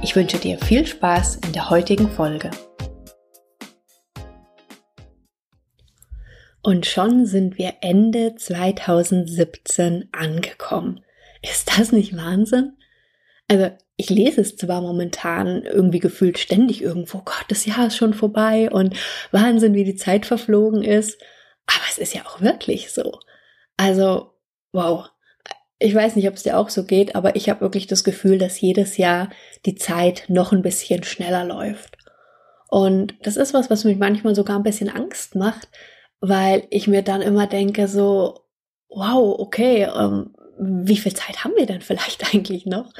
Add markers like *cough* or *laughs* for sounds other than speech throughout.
Ich wünsche dir viel Spaß in der heutigen Folge. Und schon sind wir Ende 2017 angekommen. Ist das nicht Wahnsinn? Also ich lese es zwar momentan irgendwie gefühlt ständig irgendwo, Gott, das Jahr ist schon vorbei und Wahnsinn, wie die Zeit verflogen ist, aber es ist ja auch wirklich so. Also, wow, ich weiß nicht, ob es dir auch so geht, aber ich habe wirklich das Gefühl, dass jedes Jahr die Zeit noch ein bisschen schneller läuft. Und das ist was, was mich manchmal sogar ein bisschen Angst macht, weil ich mir dann immer denke, so, wow, okay, ähm, wie viel Zeit haben wir denn vielleicht *laughs* eigentlich noch?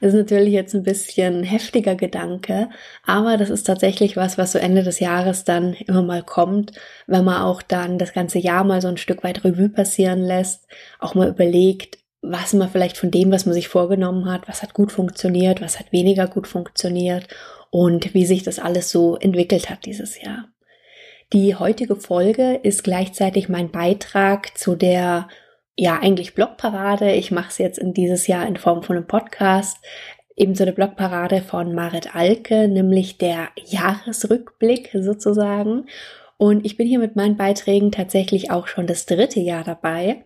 Das ist natürlich jetzt ein bisschen heftiger Gedanke, aber das ist tatsächlich was, was so Ende des Jahres dann immer mal kommt, wenn man auch dann das ganze Jahr mal so ein Stück weit Revue passieren lässt, auch mal überlegt, was man vielleicht von dem, was man sich vorgenommen hat, was hat gut funktioniert, was hat weniger gut funktioniert und wie sich das alles so entwickelt hat dieses Jahr. Die heutige Folge ist gleichzeitig mein Beitrag zu der ja eigentlich Blogparade. Ich mache es jetzt in dieses Jahr in Form von einem Podcast. Ebenso eine Blogparade von Marit Alke, nämlich der Jahresrückblick sozusagen. Und ich bin hier mit meinen Beiträgen tatsächlich auch schon das dritte Jahr dabei.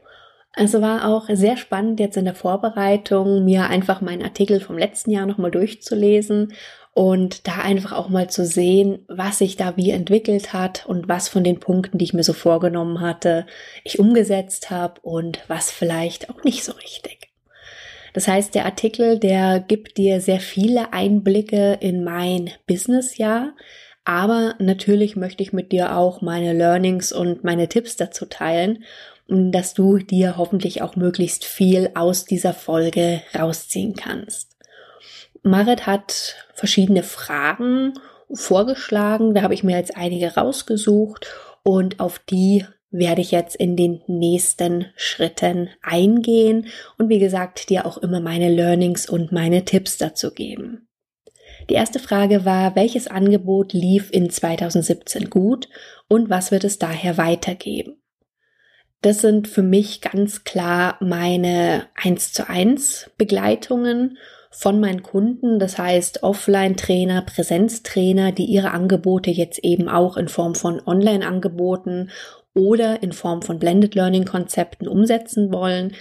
Also war auch sehr spannend jetzt in der Vorbereitung, mir einfach meinen Artikel vom letzten Jahr nochmal durchzulesen und da einfach auch mal zu sehen, was sich da wie entwickelt hat und was von den Punkten, die ich mir so vorgenommen hatte, ich umgesetzt habe und was vielleicht auch nicht so richtig. Das heißt, der Artikel, der gibt dir sehr viele Einblicke in mein Businessjahr, aber natürlich möchte ich mit dir auch meine Learnings und meine Tipps dazu teilen dass du dir hoffentlich auch möglichst viel aus dieser Folge rausziehen kannst. Marit hat verschiedene Fragen vorgeschlagen, da habe ich mir jetzt einige rausgesucht und auf die werde ich jetzt in den nächsten Schritten eingehen und wie gesagt dir auch immer meine Learnings und meine Tipps dazu geben. Die erste Frage war, welches Angebot lief in 2017 gut und was wird es daher weitergeben? Das sind für mich ganz klar meine 1 zu 1 Begleitungen von meinen Kunden, das heißt Offline-Trainer, Präsenztrainer, die ihre Angebote jetzt eben auch in Form von Online-Angeboten oder in Form von Blended Learning-Konzepten umsetzen wollen.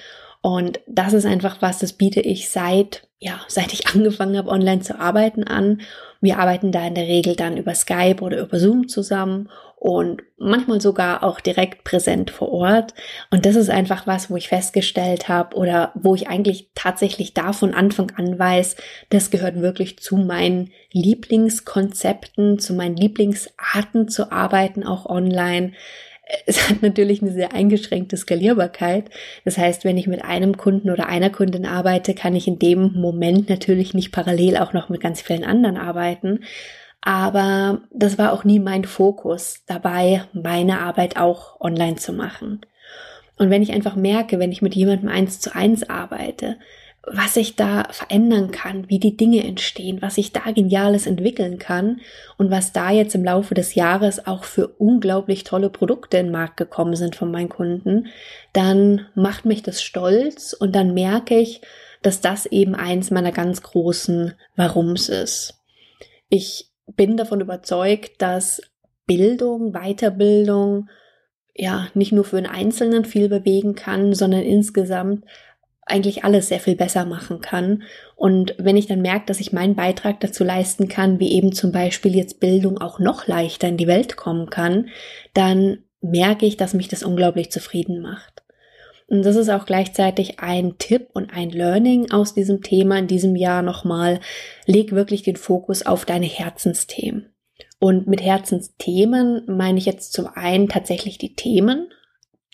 Und das ist einfach was, das biete ich seit, ja, seit ich *laughs* angefangen habe, online zu arbeiten an. Wir arbeiten da in der Regel dann über Skype oder über Zoom zusammen und manchmal sogar auch direkt präsent vor Ort. Und das ist einfach was, wo ich festgestellt habe oder wo ich eigentlich tatsächlich da von Anfang an weiß, das gehört wirklich zu meinen Lieblingskonzepten, zu meinen Lieblingsarten zu arbeiten, auch online. Es hat natürlich eine sehr eingeschränkte Skalierbarkeit. Das heißt, wenn ich mit einem Kunden oder einer Kundin arbeite, kann ich in dem Moment natürlich nicht parallel auch noch mit ganz vielen anderen arbeiten. Aber das war auch nie mein Fokus dabei, meine Arbeit auch online zu machen. Und wenn ich einfach merke, wenn ich mit jemandem eins zu eins arbeite, was ich da verändern kann, wie die Dinge entstehen, was ich da Geniales entwickeln kann und was da jetzt im Laufe des Jahres auch für unglaublich tolle Produkte in den Markt gekommen sind von meinen Kunden, dann macht mich das stolz und dann merke ich, dass das eben eins meiner ganz großen Warums ist. Ich bin davon überzeugt, dass Bildung, Weiterbildung ja nicht nur für einen Einzelnen viel bewegen kann, sondern insgesamt eigentlich alles sehr viel besser machen kann. Und wenn ich dann merke, dass ich meinen Beitrag dazu leisten kann, wie eben zum Beispiel jetzt Bildung auch noch leichter in die Welt kommen kann, dann merke ich, dass mich das unglaublich zufrieden macht. Und das ist auch gleichzeitig ein Tipp und ein Learning aus diesem Thema in diesem Jahr nochmal. Leg wirklich den Fokus auf deine Herzensthemen. Und mit Herzensthemen meine ich jetzt zum einen tatsächlich die Themen,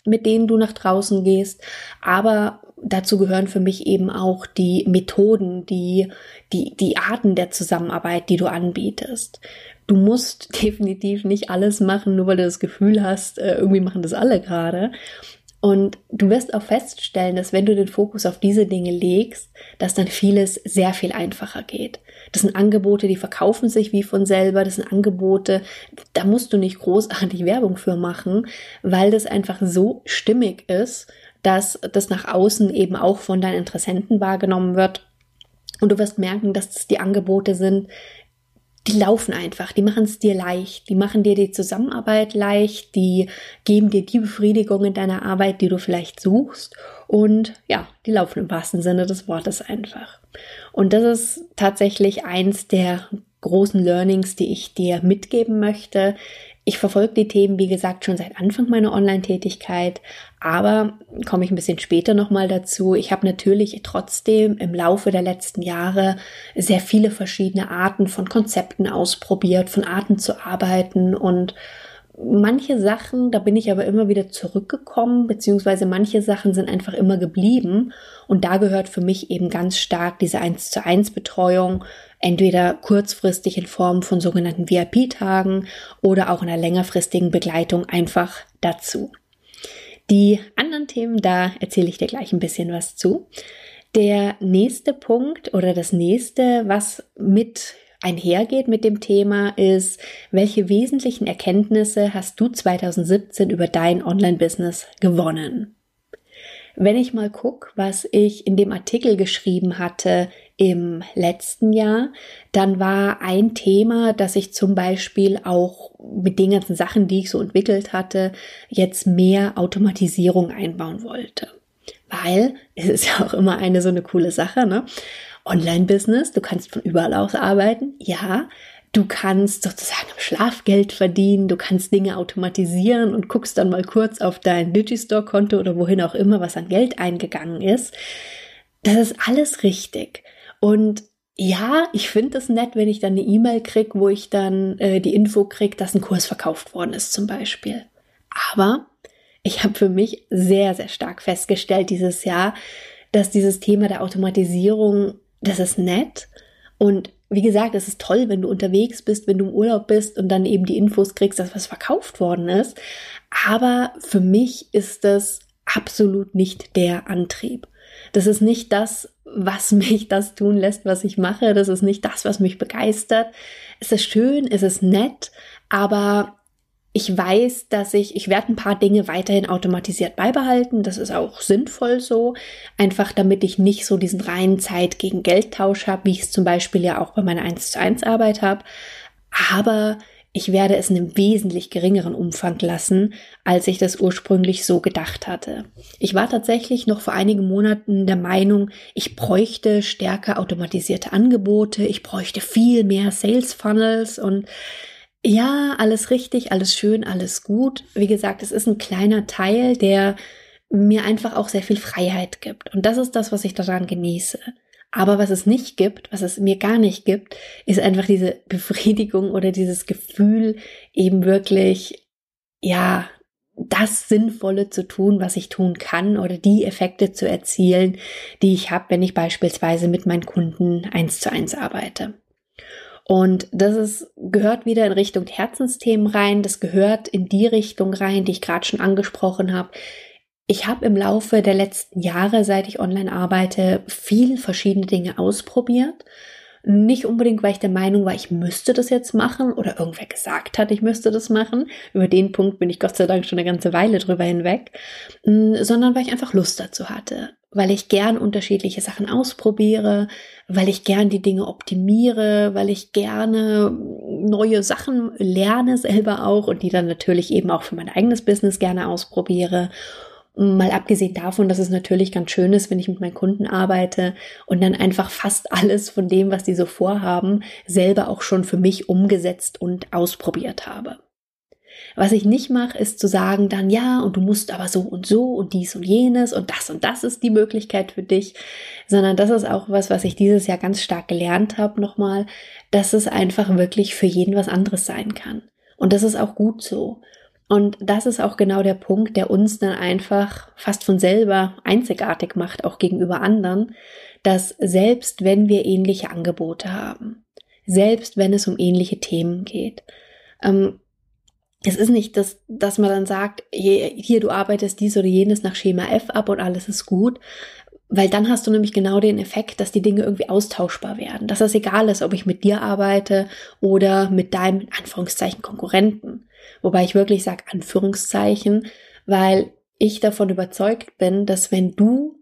mit denen du nach draußen gehst, aber dazu gehören für mich eben auch die Methoden, die, die, die Arten der Zusammenarbeit, die du anbietest. Du musst *laughs* definitiv nicht alles machen, nur weil du das Gefühl hast, äh, irgendwie machen das alle gerade. Und du wirst auch feststellen, dass wenn du den Fokus auf diese Dinge legst, dass dann vieles sehr viel einfacher geht. Das sind Angebote, die verkaufen sich wie von selber. Das sind Angebote, da musst du nicht großartig *laughs* Werbung für machen, weil das einfach so stimmig ist, dass das nach außen eben auch von deinen Interessenten wahrgenommen wird. Und du wirst merken, dass das die Angebote sind, die laufen einfach, die machen es dir leicht, die machen dir die Zusammenarbeit leicht, die geben dir die Befriedigung in deiner Arbeit, die du vielleicht suchst und ja, die laufen im wahrsten Sinne des Wortes einfach. Und das ist tatsächlich eins der großen Learnings, die ich dir mitgeben möchte. Ich verfolge die Themen, wie gesagt, schon seit Anfang meiner Online-Tätigkeit, aber komme ich ein bisschen später nochmal dazu. Ich habe natürlich trotzdem im Laufe der letzten Jahre sehr viele verschiedene Arten von Konzepten ausprobiert, von Arten zu arbeiten und manche Sachen, da bin ich aber immer wieder zurückgekommen, beziehungsweise manche Sachen sind einfach immer geblieben. Und da gehört für mich eben ganz stark diese 1 zu 1 Betreuung, entweder kurzfristig in Form von sogenannten VIP-Tagen oder auch in einer längerfristigen Begleitung einfach dazu. Die anderen Themen, da erzähle ich dir gleich ein bisschen was zu. Der nächste Punkt oder das nächste, was mit einhergeht mit dem Thema, ist, welche wesentlichen Erkenntnisse hast du 2017 über dein Online-Business gewonnen? Wenn ich mal gucke, was ich in dem Artikel geschrieben hatte im letzten Jahr, dann war ein Thema, dass ich zum Beispiel auch mit den ganzen Sachen, die ich so entwickelt hatte, jetzt mehr Automatisierung einbauen wollte. Weil es ist ja auch immer eine so eine coole Sache, ne? Online-Business, du kannst von überall aus arbeiten, ja. Du kannst sozusagen Schlafgeld verdienen, du kannst Dinge automatisieren und guckst dann mal kurz auf dein Digistore-Konto oder wohin auch immer, was an Geld eingegangen ist. Das ist alles richtig. Und ja, ich finde es nett, wenn ich dann eine E-Mail kriege, wo ich dann äh, die Info kriege, dass ein Kurs verkauft worden ist zum Beispiel. Aber ich habe für mich sehr, sehr stark festgestellt dieses Jahr, dass dieses Thema der Automatisierung das ist nett. Und wie gesagt, es ist toll, wenn du unterwegs bist, wenn du im Urlaub bist und dann eben die Infos kriegst, dass was verkauft worden ist. Aber für mich ist das absolut nicht der Antrieb. Das ist nicht das, was *laughs* mich das tun lässt, was ich mache. Das ist nicht das, was mich begeistert. Es ist schön, es ist nett, aber ich weiß, dass ich, ich werde ein paar Dinge weiterhin automatisiert beibehalten. Das ist auch sinnvoll so. Einfach damit ich nicht so diesen reinen Zeit gegen Geldtausch habe, wie ich es zum Beispiel ja auch bei meiner 1 zu 1 Arbeit habe. Aber ich werde es in einem wesentlich geringeren Umfang lassen, als ich das ursprünglich so gedacht hatte. Ich war tatsächlich noch vor einigen Monaten der Meinung, ich bräuchte stärker automatisierte Angebote, ich bräuchte viel mehr Sales Funnels und ja, alles richtig, alles schön, alles gut. Wie gesagt, es ist ein kleiner Teil, der mir einfach auch sehr viel Freiheit gibt. Und das ist das, was ich daran genieße. Aber was es nicht gibt, was es mir gar nicht gibt, ist einfach diese Befriedigung oder dieses Gefühl, eben wirklich, ja, das Sinnvolle zu tun, was ich tun kann oder die Effekte zu erzielen, die ich habe, wenn ich beispielsweise mit meinen Kunden eins zu eins arbeite. Und das ist, gehört wieder in Richtung Herzensthemen rein. Das gehört in die Richtung rein, die ich gerade schon angesprochen habe. Ich habe im Laufe der letzten Jahre, seit ich online arbeite, viel verschiedene Dinge ausprobiert. Nicht unbedingt, weil ich der Meinung war, ich müsste das jetzt machen oder irgendwer gesagt hat, ich müsste das machen. Über den Punkt bin ich Gott sei Dank schon eine ganze Weile drüber hinweg, mm, sondern weil ich einfach Lust dazu hatte weil ich gern unterschiedliche Sachen ausprobiere, weil ich gern die Dinge optimiere, weil ich gerne neue Sachen lerne selber auch und die dann natürlich eben auch für mein eigenes Business gerne ausprobiere. Mal abgesehen davon, dass es natürlich ganz schön ist, wenn ich mit meinen Kunden arbeite und dann einfach fast *laughs* alles von dem, was die so vorhaben, selber auch schon für mich umgesetzt und ausprobiert habe. Was ich nicht mache, ist zu sagen dann, ja, und du musst aber so und so und dies und jenes und das und das ist die Möglichkeit für dich, sondern das ist auch was, was ich dieses Jahr ganz stark gelernt habe nochmal, dass es einfach wirklich für jeden was anderes sein kann. Und das ist auch gut so. Und das ist auch genau der Punkt, der uns dann einfach fast von selber einzigartig macht, auch gegenüber anderen, dass selbst wenn wir ähnliche Angebote haben, selbst wenn es um ähnliche Themen geht, ähm, es ist nicht, dass, dass man dann sagt, hier, hier, du arbeitest dies oder jenes nach Schema F ab und alles ist gut, weil dann hast du nämlich genau den Effekt, dass die Dinge irgendwie austauschbar werden. Dass es egal ist, ob ich mit dir arbeite oder mit deinem, Anführungszeichen, Konkurrenten. Wobei ich wirklich sage Anführungszeichen, weil ich davon überzeugt bin, dass wenn du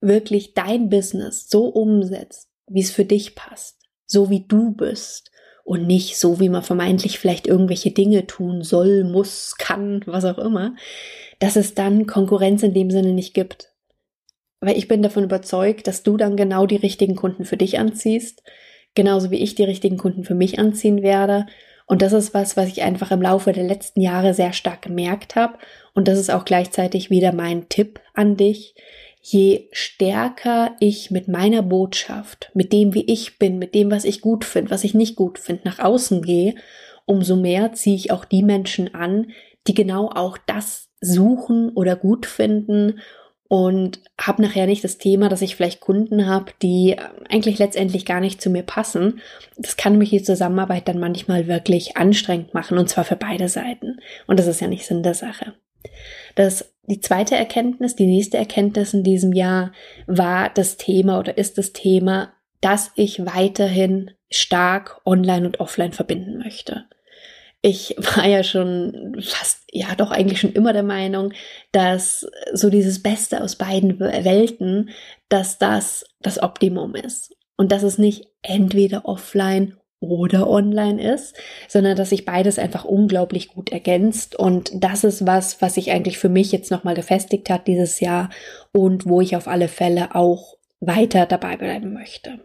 wirklich dein Business so umsetzt, wie es für dich passt, so wie du bist und nicht so, wie man vermeintlich vielleicht irgendwelche Dinge tun soll, muss, kann, was auch immer, dass es dann Konkurrenz in dem Sinne nicht gibt. Weil ich bin davon überzeugt, dass du dann genau die richtigen Kunden für dich anziehst, genauso wie ich die richtigen Kunden für mich anziehen werde. Und das ist was, was ich einfach im Laufe der letzten Jahre sehr stark gemerkt habe. Und das ist auch gleichzeitig wieder mein Tipp an dich. Je stärker ich mit meiner Botschaft, mit dem, wie ich bin, mit dem, was ich gut finde, was ich nicht gut finde, nach außen gehe, umso mehr ziehe ich auch die Menschen an, die genau auch das suchen oder gut finden und habe nachher nicht das Thema, dass ich vielleicht Kunden habe, die äh, eigentlich letztendlich gar nicht zu mir passen. Das kann mich die Zusammenarbeit dann manchmal wirklich anstrengend machen und zwar für beide Seiten. Und das ist ja nicht Sinn der Sache. Das, die zweite Erkenntnis, die nächste Erkenntnis in diesem Jahr war das Thema oder ist das Thema, dass ich weiterhin stark online und offline verbinden möchte ich war ja schon fast, ja doch eigentlich schon immer der Meinung, dass so dieses Beste aus beiden Welten, dass das das Optimum ist. Und dass es nicht entweder offline oder online ist, sondern dass sich beides einfach unglaublich gut ergänzt. Und das ist was, was sich eigentlich für mich jetzt nochmal gefestigt hat dieses Jahr und wo ich auf alle Fälle auch weiter dabei bleiben möchte.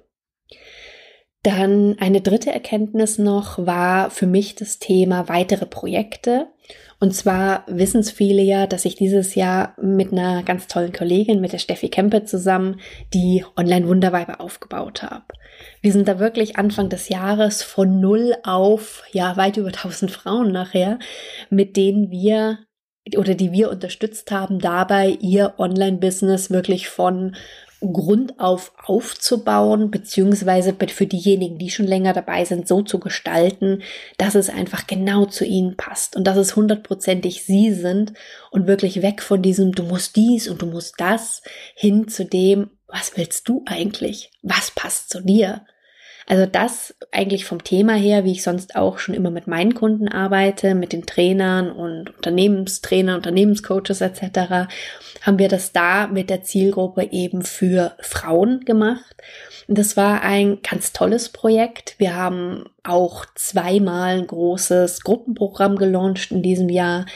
Dann eine dritte Erkenntnis noch war für mich das Thema weitere Projekte. Und zwar wissen es viele ja, dass ich dieses Jahr mit einer ganz tollen Kollegin, mit der Steffi Kempe zusammen, die Online-Wunderweiber aufgebaut habe. Wir sind da wirklich Anfang des Jahres von null auf, ja, weit über 1000 Frauen nachher, mit denen wir oder die wir unterstützt haben, dabei ihr Online-Business wirklich von Grund auf aufzubauen, beziehungsweise für diejenigen, die schon länger dabei sind, so zu gestalten, dass es einfach genau zu ihnen passt und dass es hundertprozentig sie sind und wirklich weg von diesem, du musst dies und du musst das, hin zu dem, was willst du eigentlich? Was passt zu dir? Also das eigentlich vom Thema her, wie ich sonst auch schon immer mit meinen Kunden arbeite, mit den Trainern und Unternehmenstrainern, Unternehmenscoaches etc., haben wir das da mit der Zielgruppe eben für Frauen gemacht. Und das war ein ganz tolles Projekt. Wir haben auch zweimal ein großes Gruppenprogramm gelauncht in diesem Jahr.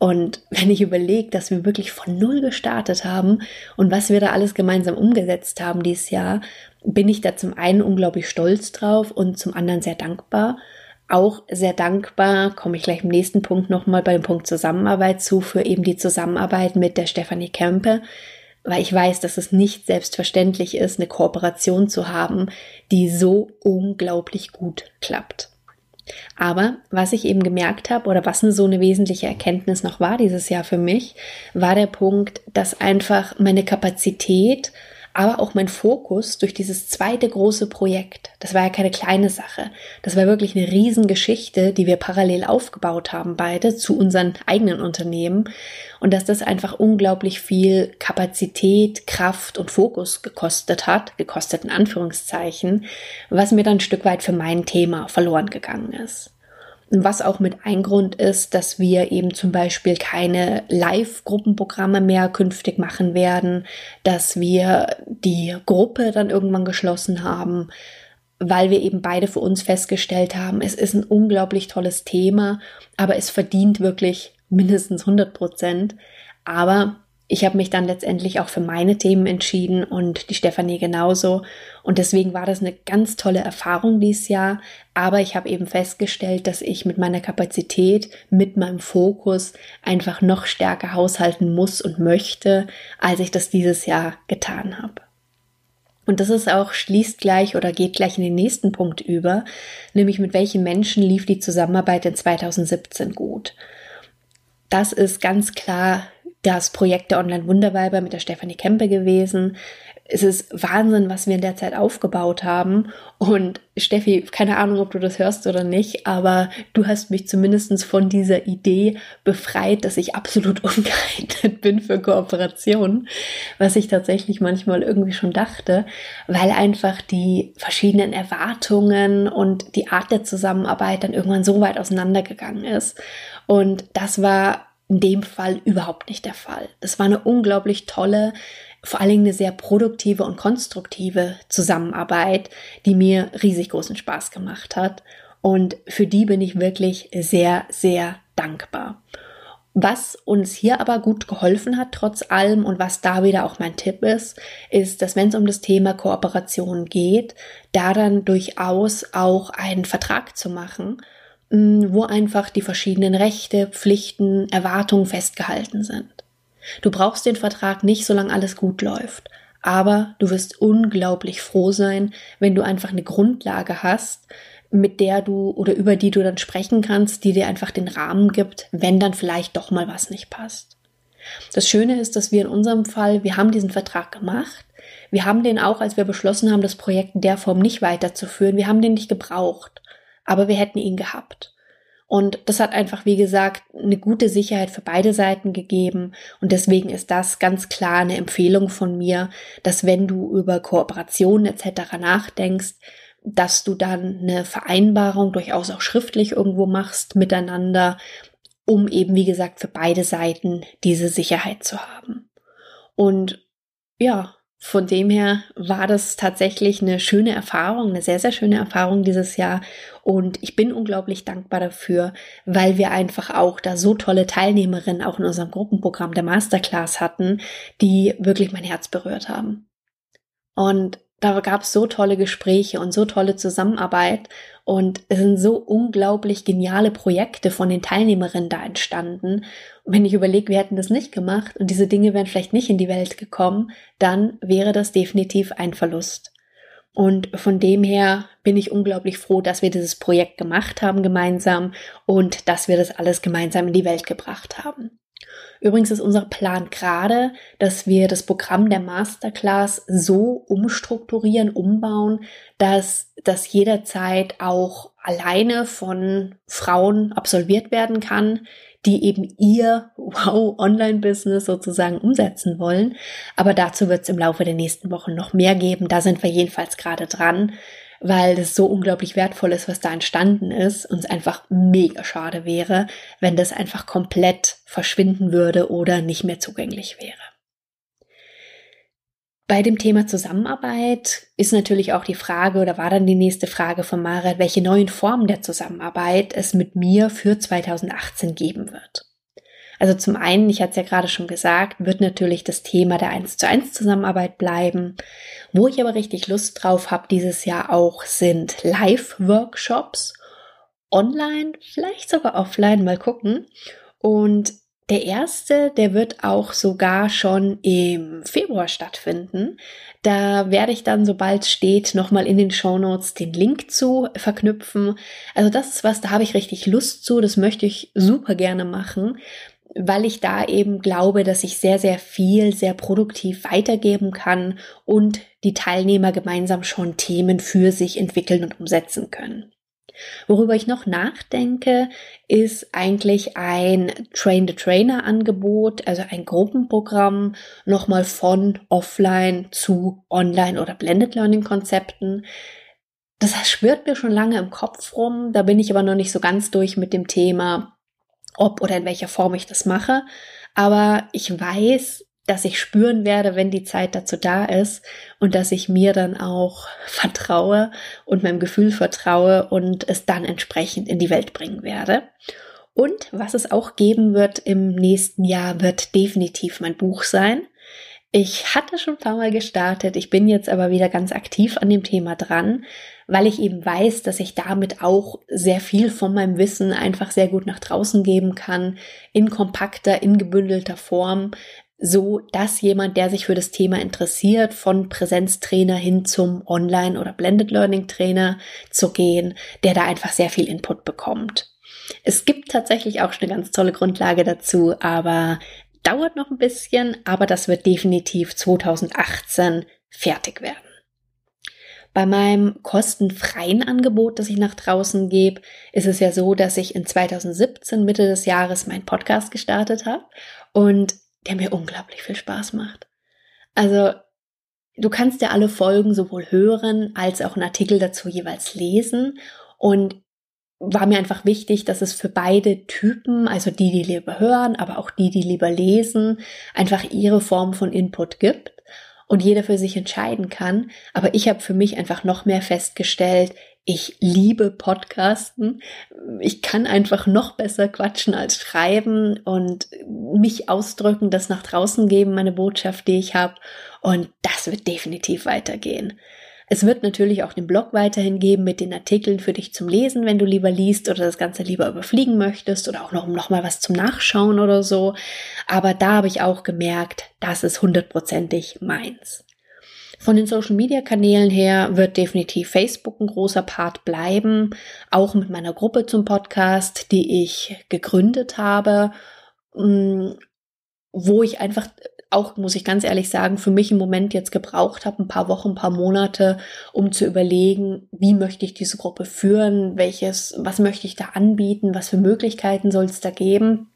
Und wenn ich überlege, dass wir wirklich von Null gestartet haben und was wir da alles gemeinsam umgesetzt haben dieses Jahr, bin ich da zum einen unglaublich stolz drauf und zum anderen sehr dankbar. Auch sehr dankbar, komme ich gleich im nächsten Punkt nochmal bei dem Punkt Zusammenarbeit zu, für eben die Zusammenarbeit mit der Stefanie Kempe, weil ich weiß, dass es nicht selbstverständlich ist, eine Kooperation zu haben, die so unglaublich gut klappt. Aber was ich eben gemerkt habe oder was so eine wesentliche Erkenntnis noch war dieses Jahr für mich, war der Punkt, dass einfach meine Kapazität aber auch mein Fokus durch dieses zweite große Projekt. Das war ja keine kleine Sache. Das war wirklich eine Riesengeschichte, die wir parallel aufgebaut haben, beide zu unseren eigenen Unternehmen. Und dass das einfach unglaublich viel Kapazität, Kraft und Fokus gekostet hat, gekostet in Anführungszeichen, was mir dann ein Stück weit für mein Thema verloren gegangen ist. Was auch mit ein Grund ist, dass wir eben zum Beispiel keine Live-Gruppenprogramme mehr künftig machen werden, dass wir die Gruppe dann irgendwann geschlossen haben, weil wir eben beide für uns festgestellt haben, es ist ein unglaublich tolles Thema, aber es verdient wirklich mindestens 100 Prozent. Aber ich habe mich dann letztendlich auch für meine Themen entschieden und die Stefanie genauso. Und deswegen war das eine ganz tolle Erfahrung dieses Jahr. Aber ich habe eben festgestellt, dass ich mit meiner Kapazität, mit meinem Fokus einfach noch stärker haushalten muss und möchte, als ich das dieses Jahr getan habe. Und das ist auch schließt gleich oder geht gleich in den nächsten Punkt über, nämlich mit welchen Menschen lief die Zusammenarbeit in 2017 gut. das ist ganz klar das Projekt der Online-Wunderweiber mit der Stefanie Kempe gewesen es ist Wahnsinn, was wir in der Zeit aufgebaut haben. Und Steffi, keine Ahnung, ob du das hörst oder nicht, aber du hast mich zumindest von dieser Idee befreit, dass ich absolut *laughs* ungeeignet bin für Kooperation, was ich tatsächlich manchmal irgendwie schon dachte, weil einfach die verschiedenen Erwartungen und die Art der Zusammenarbeit dann irgendwann so weit auseinandergegangen ist. Und das war in dem Fall überhaupt nicht der Fall. Das war eine unglaublich tolle vor allen Dingen eine sehr produktive und konstruktive Zusammenarbeit, die mir riesig großen Spaß gemacht hat. Und für die bin ich wirklich sehr, sehr dankbar. Was uns hier aber gut geholfen hat, trotz allem, und was da wieder auch mein Tipp ist, ist, dass wenn es um das Thema Kooperation geht, da dann durchaus auch einen Vertrag zu machen, wo einfach die verschiedenen Rechte, Pflichten, Erwartungen festgehalten sind. Du brauchst den Vertrag nicht, solange alles gut läuft. Aber du wirst unglaublich froh sein, wenn du einfach eine Grundlage hast, mit der du oder über die du dann sprechen kannst, die dir einfach den Rahmen gibt, wenn dann vielleicht doch mal was nicht passt. Das Schöne ist, dass wir in unserem Fall, wir haben diesen Vertrag gemacht. Wir haben den auch, als wir beschlossen haben, das Projekt in der Form nicht weiterzuführen, wir haben den nicht gebraucht. Aber wir hätten ihn gehabt. Und das hat einfach, wie gesagt, eine gute Sicherheit für beide Seiten gegeben. Und deswegen ist das ganz klar eine Empfehlung von mir, dass wenn du über Kooperationen etc. nachdenkst, dass du dann eine Vereinbarung durchaus auch schriftlich irgendwo machst miteinander, um eben, wie gesagt, für beide Seiten diese Sicherheit zu haben. Und ja, von dem her war das tatsächlich eine schöne Erfahrung, eine sehr, sehr schöne Erfahrung dieses Jahr. Und ich bin unglaublich dankbar dafür, weil wir einfach auch da so tolle Teilnehmerinnen auch in unserem Gruppenprogramm der Masterclass hatten, die wirklich mein Herz berührt haben. Und da gab es so tolle Gespräche und so tolle Zusammenarbeit und es sind so unglaublich geniale Projekte von den Teilnehmerinnen da entstanden. Und wenn ich überlege, wir hätten das nicht gemacht und diese Dinge wären vielleicht nicht in die Welt gekommen, dann wäre das definitiv ein Verlust. Und von dem her bin ich unglaublich froh, dass wir dieses Projekt gemacht haben gemeinsam und dass wir das alles gemeinsam in die Welt gebracht haben. Übrigens ist unser Plan gerade, dass wir das Programm der Masterclass so umstrukturieren, umbauen, dass das jederzeit auch alleine von Frauen absolviert werden kann, die eben ihr Wow-Online-Business sozusagen umsetzen wollen. Aber dazu wird es im Laufe der nächsten Wochen noch mehr geben. Da sind wir jedenfalls gerade dran weil das so unglaublich wertvoll ist, was da entstanden ist und es einfach mega schade wäre, wenn das einfach komplett verschwinden würde oder nicht mehr zugänglich wäre. Bei dem Thema Zusammenarbeit ist natürlich auch die Frage oder war dann die nächste Frage von Marit, welche neuen Formen der Zusammenarbeit es mit mir für 2018 geben wird. Also zum einen, ich hatte es ja gerade schon gesagt, wird natürlich das Thema der 1 zu 1 Zusammenarbeit bleiben. Wo ich aber richtig Lust drauf habe dieses Jahr auch sind Live-Workshops. Online, vielleicht sogar offline, mal gucken. Und der erste, der wird auch sogar schon im Februar stattfinden. Da werde ich dann, sobald steht, nochmal in den Show Notes den Link zu verknüpfen. Also das ist was, da habe ich richtig Lust zu. Das möchte ich super gerne machen weil ich da eben glaube, dass ich sehr, sehr viel, sehr produktiv weitergeben kann und die Teilnehmer gemeinsam schon Themen für sich entwickeln und umsetzen können. Worüber ich noch nachdenke, ist eigentlich ein Train-the-Trainer-Angebot, also ein Gruppenprogramm, nochmal von Offline zu Online- oder Blended Learning-Konzepten. Das schwört mir schon lange im Kopf rum, da bin ich aber noch nicht so ganz durch mit dem Thema, ob oder in welcher Form ich das mache. Aber ich weiß, dass ich spüren werde, wenn die Zeit dazu da ist und dass ich mir dann auch *laughs* vertraue und meinem Gefühl vertraue und es dann entsprechend in die Welt bringen werde. Und was es auch geben wird im nächsten Jahr, wird definitiv mein Buch sein. Ich hatte schon ein paar Mal gestartet, ich bin jetzt aber wieder ganz aktiv an dem Thema dran, weil ich eben weiß, dass ich damit auch sehr viel von meinem Wissen einfach sehr gut nach draußen geben kann, in kompakter, in gebündelter Form, so dass jemand, der sich für das Thema interessiert, von Präsenztrainer hin zum Online- oder Blended Learning Trainer zu gehen, der da einfach sehr viel Input bekommt. Es gibt tatsächlich auch schon eine ganz tolle Grundlage dazu, aber dauert noch ein bisschen, aber das wird definitiv 2018 fertig werden. Bei meinem kostenfreien Angebot, das ich nach draußen gebe, ist es ja so, dass ich in 2017 Mitte des Jahres meinen Podcast gestartet habe und der mir unglaublich viel Spaß macht. Also du kannst ja alle Folgen sowohl hören als auch einen Artikel dazu jeweils lesen und war mir einfach wichtig, dass es für beide Typen, also die, die lieber hören, aber auch die, die lieber lesen, einfach ihre Form von Input gibt und jeder für sich entscheiden kann. Aber ich habe für mich einfach noch mehr festgestellt, ich liebe Podcasten. Ich kann einfach noch besser quatschen als schreiben und mich ausdrücken, das nach draußen geben, meine Botschaft, die ich habe. Und das wird definitiv weitergehen. Es wird natürlich auch den Blog weiterhin geben mit den Artikeln für dich zum Lesen, wenn du lieber liest oder das Ganze lieber überfliegen möchtest oder auch noch, noch mal was zum Nachschauen oder so. Aber da habe ich auch gemerkt, das ist hundertprozentig meins. Von den Social Media Kanälen her wird definitiv Facebook ein großer Part bleiben, auch mit meiner Gruppe zum Podcast, die ich gegründet habe, mm, wo ich einfach auch, muss ich ganz ehrlich sagen, für mich im Moment jetzt gebraucht habe, ein paar Wochen, ein paar Monate, um zu überlegen, wie möchte ich diese Gruppe führen, welches, was möchte ich da anbieten, was für Möglichkeiten soll es da geben.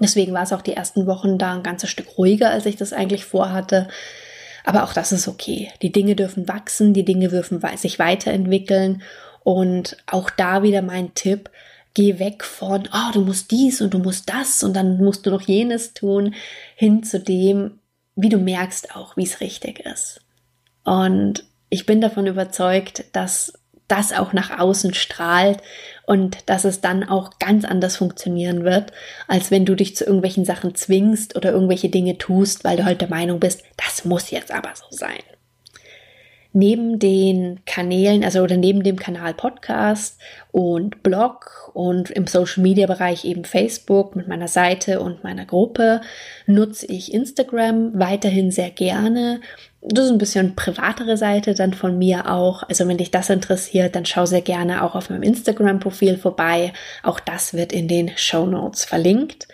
Deswegen war es auch die ersten Wochen da ein ganzes Stück ruhiger, als ich das eigentlich vorhatte. Aber auch das ist okay. Die Dinge dürfen wachsen, die Dinge dürfen sich weiterentwickeln. Und auch da wieder mein Tipp, geh weg von, oh, du musst dies und du musst das und dann musst du noch jenes tun, hin zu dem, wie du merkst auch, wie es richtig ist. Und ich bin davon überzeugt, dass das auch nach außen strahlt und dass es dann auch ganz anders funktionieren wird, als wenn du dich zu irgendwelchen Sachen zwingst oder irgendwelche Dinge tust, weil du halt der Meinung bist, das muss jetzt aber so sein neben den Kanälen, also oder neben dem Kanal Podcast und Blog und im Social Media Bereich eben Facebook mit meiner Seite und meiner Gruppe nutze ich Instagram weiterhin sehr gerne. Das ist ein bisschen privatere Seite dann von mir auch. Also wenn dich das interessiert, dann schau sehr gerne auch auf meinem Instagram Profil vorbei. Auch das wird in den Show Notes verlinkt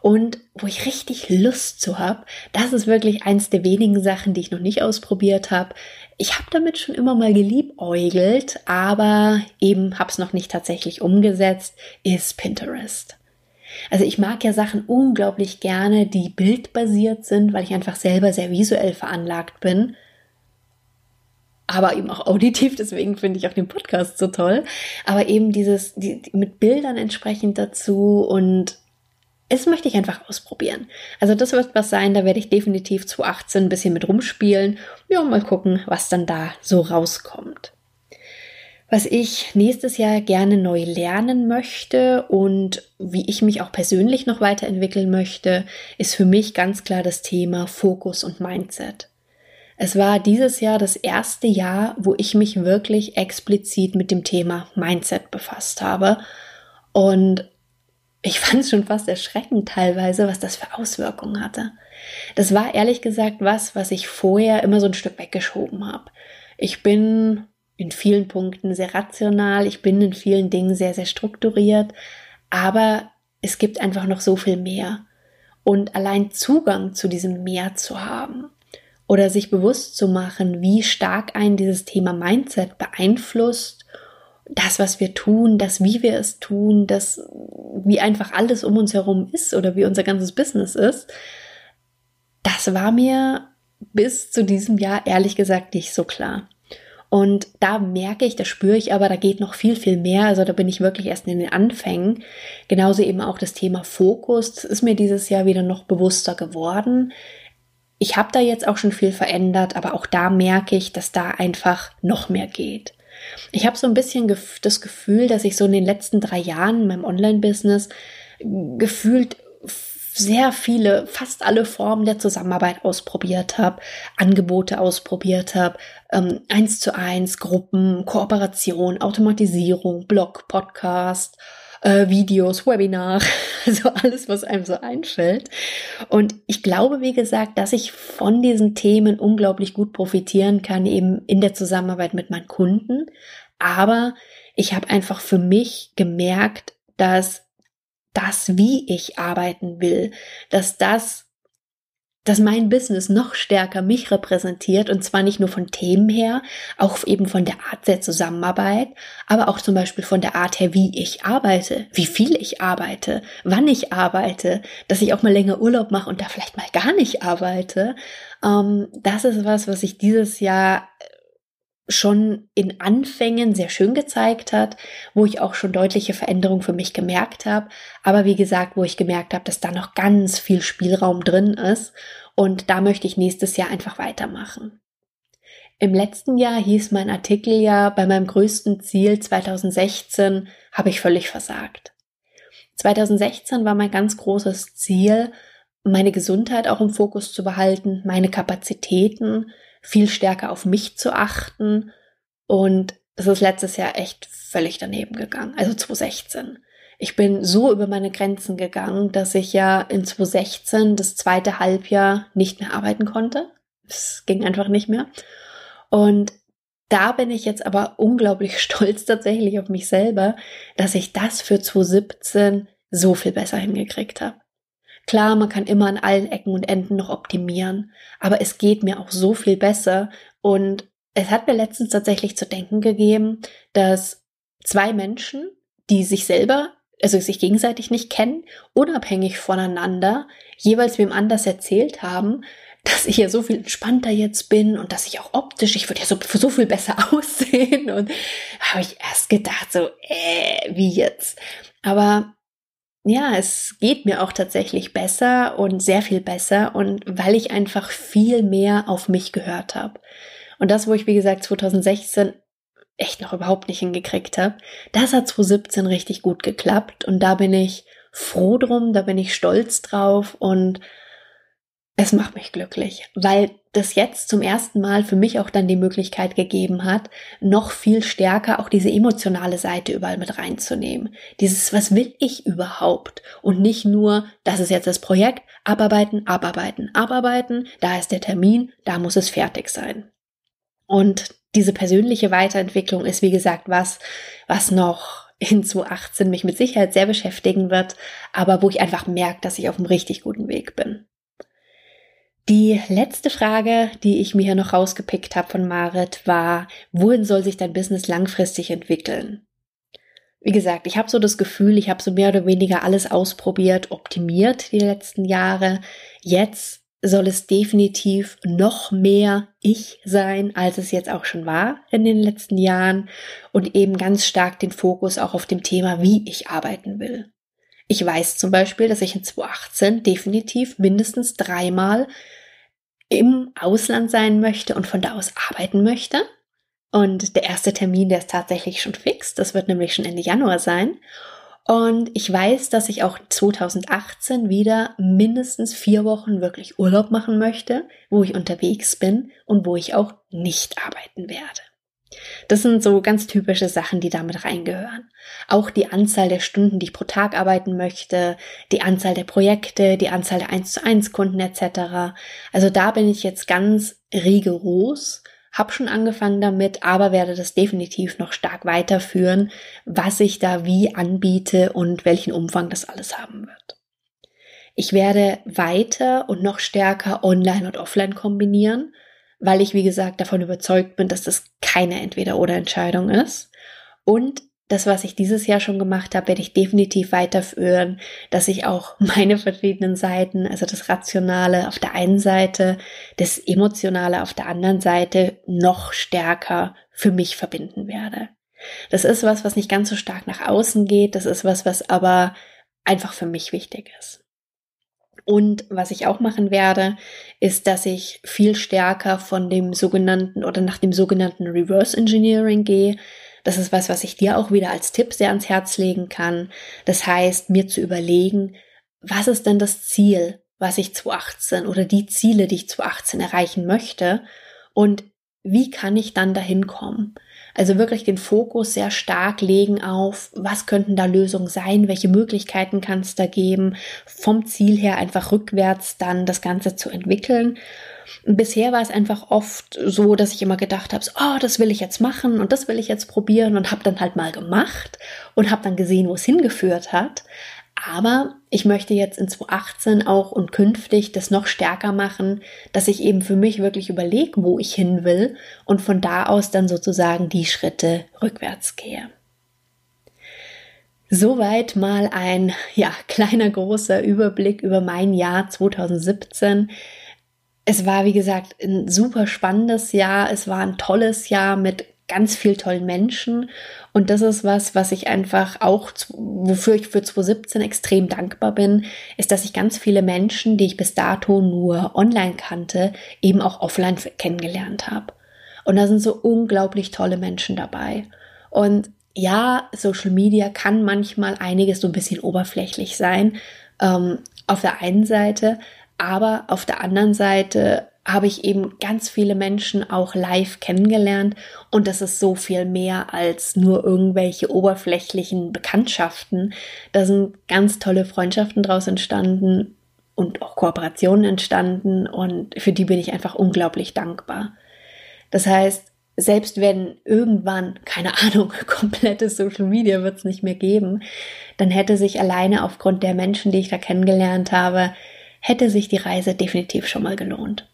und wo ich richtig Lust zu habe. Das ist wirklich eins der wenigen Sachen, die ich noch nicht ausprobiert habe. Ich habe damit schon immer mal geliebäugelt, aber eben habe es noch nicht tatsächlich umgesetzt, ist Pinterest. Also ich mag ja Sachen unglaublich gerne, die bildbasiert sind, weil ich einfach selber sehr visuell veranlagt bin. Aber eben auch auditiv, deswegen finde ich auch den Podcast so toll. Aber eben dieses, die, mit Bildern entsprechend dazu und es möchte ich einfach ausprobieren. Also das wird was sein, da werde ich definitiv zu 18 ein bisschen mit rumspielen. Ja, mal gucken, was dann da so rauskommt. Was ich nächstes Jahr gerne neu lernen möchte und wie ich mich auch persönlich noch weiterentwickeln möchte, ist für mich ganz klar das Thema Fokus und Mindset. Es war dieses Jahr das erste Jahr, wo ich mich wirklich explizit mit dem Thema Mindset befasst habe. Und ich fand es schon fast erschreckend teilweise, was das für Auswirkungen hatte. Das war ehrlich gesagt was, was ich vorher immer so ein Stück weggeschoben habe. Ich bin in vielen Punkten sehr rational, ich bin in vielen Dingen sehr, sehr strukturiert, aber es gibt einfach noch so viel mehr. Und allein Zugang zu diesem Mehr zu haben oder sich bewusst zu machen, wie stark ein dieses Thema Mindset beeinflusst das, was wir tun, das, wie wir es tun, das, wie einfach alles um uns herum ist oder wie unser ganzes Business ist, das war mir bis zu diesem Jahr ehrlich gesagt nicht so klar. Und da merke ich, da spüre ich aber, da geht noch viel, viel mehr. Also da bin ich wirklich erst in den Anfängen. Genauso eben auch das Thema Fokus. Das ist mir dieses Jahr wieder noch bewusster geworden. Ich habe da jetzt auch schon viel verändert, aber auch da merke ich, dass da einfach noch mehr geht. Ich habe so ein bisschen das Gefühl, dass ich so in den letzten drei Jahren in meinem Online-Business gefühlt sehr viele, fast alle Formen der Zusammenarbeit ausprobiert habe, Angebote ausprobiert habe, ähm, eins zu eins, Gruppen, Kooperation, Automatisierung, Blog, Podcast, äh, Videos, Webinar, *laughs* also alles, was einem so einfällt. Und ich glaube, wie gesagt, dass ich von diesen Themen unglaublich gut profitieren kann, eben in der Zusammenarbeit mit meinen Kunden. Aber ich habe einfach für mich gemerkt, dass das, wie ich arbeiten will, dass das dass mein Business noch stärker mich repräsentiert und zwar nicht nur von Themen her, auch eben von der Art der Zusammenarbeit, aber auch zum Beispiel von der Art her, wie ich arbeite, wie viel ich arbeite, wann ich arbeite, dass ich auch mal länger Urlaub mache und da vielleicht mal gar nicht arbeite. Ähm, das ist was, was ich dieses Jahr schon in Anfängen sehr schön gezeigt hat, wo ich auch schon deutliche Veränderungen für mich gemerkt habe. Aber wie gesagt, wo ich gemerkt habe, dass da noch ganz viel Spielraum drin ist. Und da möchte ich nächstes Jahr einfach weitermachen. Im letzten Jahr hieß mein Artikel ja, bei meinem größten Ziel 2016 habe ich völlig versagt. 2016 war mein ganz großes Ziel, meine Gesundheit auch im Fokus zu behalten, meine Kapazitäten, viel stärker auf mich zu achten. Und es ist letztes Jahr echt völlig daneben gegangen, also 2016. Ich bin so über meine Grenzen gegangen, dass ich ja in 2016 das zweite Halbjahr nicht mehr arbeiten konnte. Es ging einfach nicht mehr. Und da bin ich jetzt aber unglaublich *laughs* stolz tatsächlich auf mich selber, dass ich das für 2017 so viel besser hingekriegt habe. Klar, man kann immer an allen Ecken und Enden noch optimieren, aber es geht mir auch so viel besser und es hat mir letztens tatsächlich zu denken gegeben, dass zwei Menschen, die sich selber, also sich gegenseitig nicht kennen, unabhängig voneinander, jeweils wem anders erzählt haben, dass ich ja so viel entspannter jetzt bin und dass ich auch optisch, ich würde ja so, so viel besser *laughs* aussehen und habe ich erst gedacht, so, äh, wie jetzt? Aber ja, es geht mir auch tatsächlich besser und sehr viel besser und weil ich einfach viel mehr auf mich gehört habe. Und das, wo ich, wie gesagt, 2016 echt noch überhaupt nicht hingekriegt habe, das hat 2017 richtig gut geklappt und da bin ich froh drum, da bin ich stolz drauf und es macht mich glücklich, weil das jetzt zum ersten Mal für mich auch dann die Möglichkeit gegeben hat, noch viel stärker auch diese emotionale Seite überall mit reinzunehmen. Dieses, was will ich überhaupt? Und nicht nur, das ist jetzt das Projekt, abarbeiten, abarbeiten, abarbeiten, da ist der Termin, da muss es fertig sein. Und diese persönliche Weiterentwicklung ist, wie gesagt, was, was noch in 2018 mich mit Sicherheit sehr beschäftigen wird, aber wo ich einfach merke, dass ich auf einem richtig guten Weg bin. Die letzte Frage, die ich mir hier noch rausgepickt habe von Marit, war, wohin soll sich dein Business langfristig entwickeln? Wie gesagt, ich habe so das Gefühl, ich habe so mehr oder weniger alles ausprobiert, optimiert die letzten Jahre. Jetzt soll es definitiv noch mehr ich sein, als es jetzt auch schon war in den letzten Jahren und eben ganz stark den Fokus auch auf dem Thema, wie ich arbeiten will. Ich weiß zum Beispiel, dass ich in 2018 definitiv mindestens dreimal im Ausland sein möchte und von da aus arbeiten möchte. Und der erste Termin, der ist tatsächlich schon fix. Das wird nämlich schon Ende Januar sein. Und ich weiß, dass ich auch 2018 wieder mindestens vier Wochen wirklich Urlaub machen möchte, wo ich unterwegs bin und wo ich auch nicht arbeiten werde. Das sind so ganz typische Sachen, die damit reingehören. Auch die Anzahl der Stunden, die ich pro Tag arbeiten möchte, die Anzahl der Projekte, die Anzahl der 1 zu 1 Kunden etc. Also da bin ich jetzt ganz rigoros, hab schon angefangen damit, aber werde das definitiv noch stark weiterführen, was ich da wie anbiete und welchen Umfang das alles haben wird. Ich werde weiter und noch stärker online und offline kombinieren weil ich, wie gesagt, davon überzeugt bin, dass das keine Entweder-oder-Entscheidung ist. Und das, was ich dieses Jahr schon gemacht habe, werde ich definitiv weiterführen, dass ich auch *laughs* meine verschiedenen Seiten, also das Rationale auf der einen Seite, das Emotionale auf der anderen Seite, noch stärker für mich verbinden werde. Das ist was, was nicht ganz so stark nach außen geht, das ist was, was aber einfach für mich wichtig ist. Und was ich auch machen werde, ist, dass ich viel stärker von dem sogenannten oder nach dem sogenannten Reverse Engineering gehe. Das ist was, was ich dir auch wieder als Tipp sehr ans Herz legen kann. Das heißt, mir zu überlegen, was ist denn das Ziel, was ich zu 18 oder die Ziele, die ich zu 18 erreichen möchte und wie kann ich dann dahin kommen? Also wirklich den Fokus sehr stark legen auf, was könnten da Lösungen sein, welche Möglichkeiten kann es da geben, vom Ziel her einfach rückwärts dann das Ganze zu entwickeln. Bisher war es einfach oft so, dass ich immer gedacht habe, oh, das will ich jetzt machen und das will ich jetzt probieren und habe dann halt mal gemacht und habe dann gesehen, wo es hingeführt hat. Aber ich möchte jetzt in 2018 auch und künftig das noch stärker machen, dass ich eben für mich wirklich überlege, wo ich hin will und von da aus dann sozusagen die Schritte rückwärts gehe. Soweit mal ein ja, kleiner großer Überblick über mein Jahr 2017. Es war, wie gesagt, ein super spannendes Jahr. Es war ein tolles Jahr mit ganz viel tollen Menschen. Und das ist was, was ich einfach auch, wofür ich für 2017 extrem dankbar bin, ist, dass ich ganz viele Menschen, die ich bis dato nur online kannte, eben auch offline kennengelernt habe. Und da sind so unglaublich tolle Menschen dabei. Und ja, Social Media kann manchmal einiges so ein bisschen oberflächlich sein, ähm, auf der einen Seite, aber auf der anderen Seite habe ich eben ganz viele Menschen auch live kennengelernt und das ist so viel mehr als nur irgendwelche oberflächlichen Bekanntschaften. Da sind ganz tolle Freundschaften draus entstanden und auch Kooperationen entstanden und für die bin ich einfach unglaublich dankbar. Das heißt, selbst wenn irgendwann, keine Ahnung, *laughs* komplettes Social Media wird es nicht mehr geben, dann hätte sich alleine aufgrund der Menschen, die ich da kennengelernt habe, hätte sich die Reise definitiv schon mal gelohnt.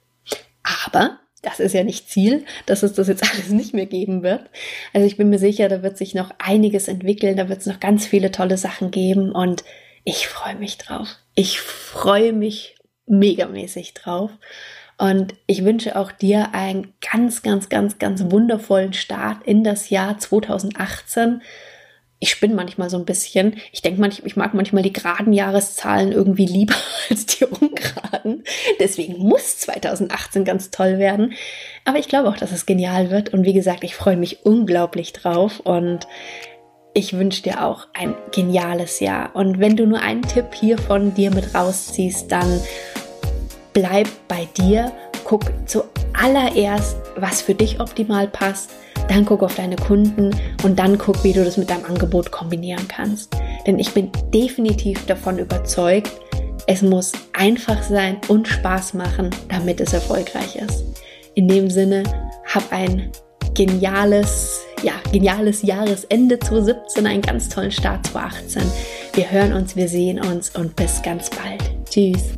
Aber das ist ja nicht Ziel, dass es das jetzt *laughs* alles nicht mehr geben wird. Also ich bin mir sicher, da wird sich noch einiges entwickeln, da wird es noch ganz viele tolle Sachen geben und ich freue mich drauf. Ich freue mich megamäßig drauf. Und ich wünsche auch dir einen ganz, ganz, ganz, ganz wundervollen Start in das Jahr 2018. Ich spinne manchmal so ein bisschen. Ich denke manchmal, ich mag manchmal die geraden Jahreszahlen irgendwie lieber *laughs* als die ungeraden. Deswegen muss 2018 ganz toll werden. Aber ich glaube auch, dass es genial wird. Und wie gesagt, ich freue mich unglaublich drauf. Und ich wünsche dir auch ein geniales Jahr. Und wenn du nur einen Tipp hier von dir mit rausziehst, dann bleib bei dir, guck zuallererst, was für dich optimal passt, dann guck auf deine Kunden und dann guck, wie du das mit deinem Angebot kombinieren kannst. Denn ich bin definitiv davon überzeugt, es muss einfach sein und Spaß machen, damit es erfolgreich ist. In dem Sinne, hab ein geniales, ja, geniales Jahresende 2017, einen ganz tollen Start 2018. Wir hören uns, wir sehen uns und bis ganz bald. Tschüss.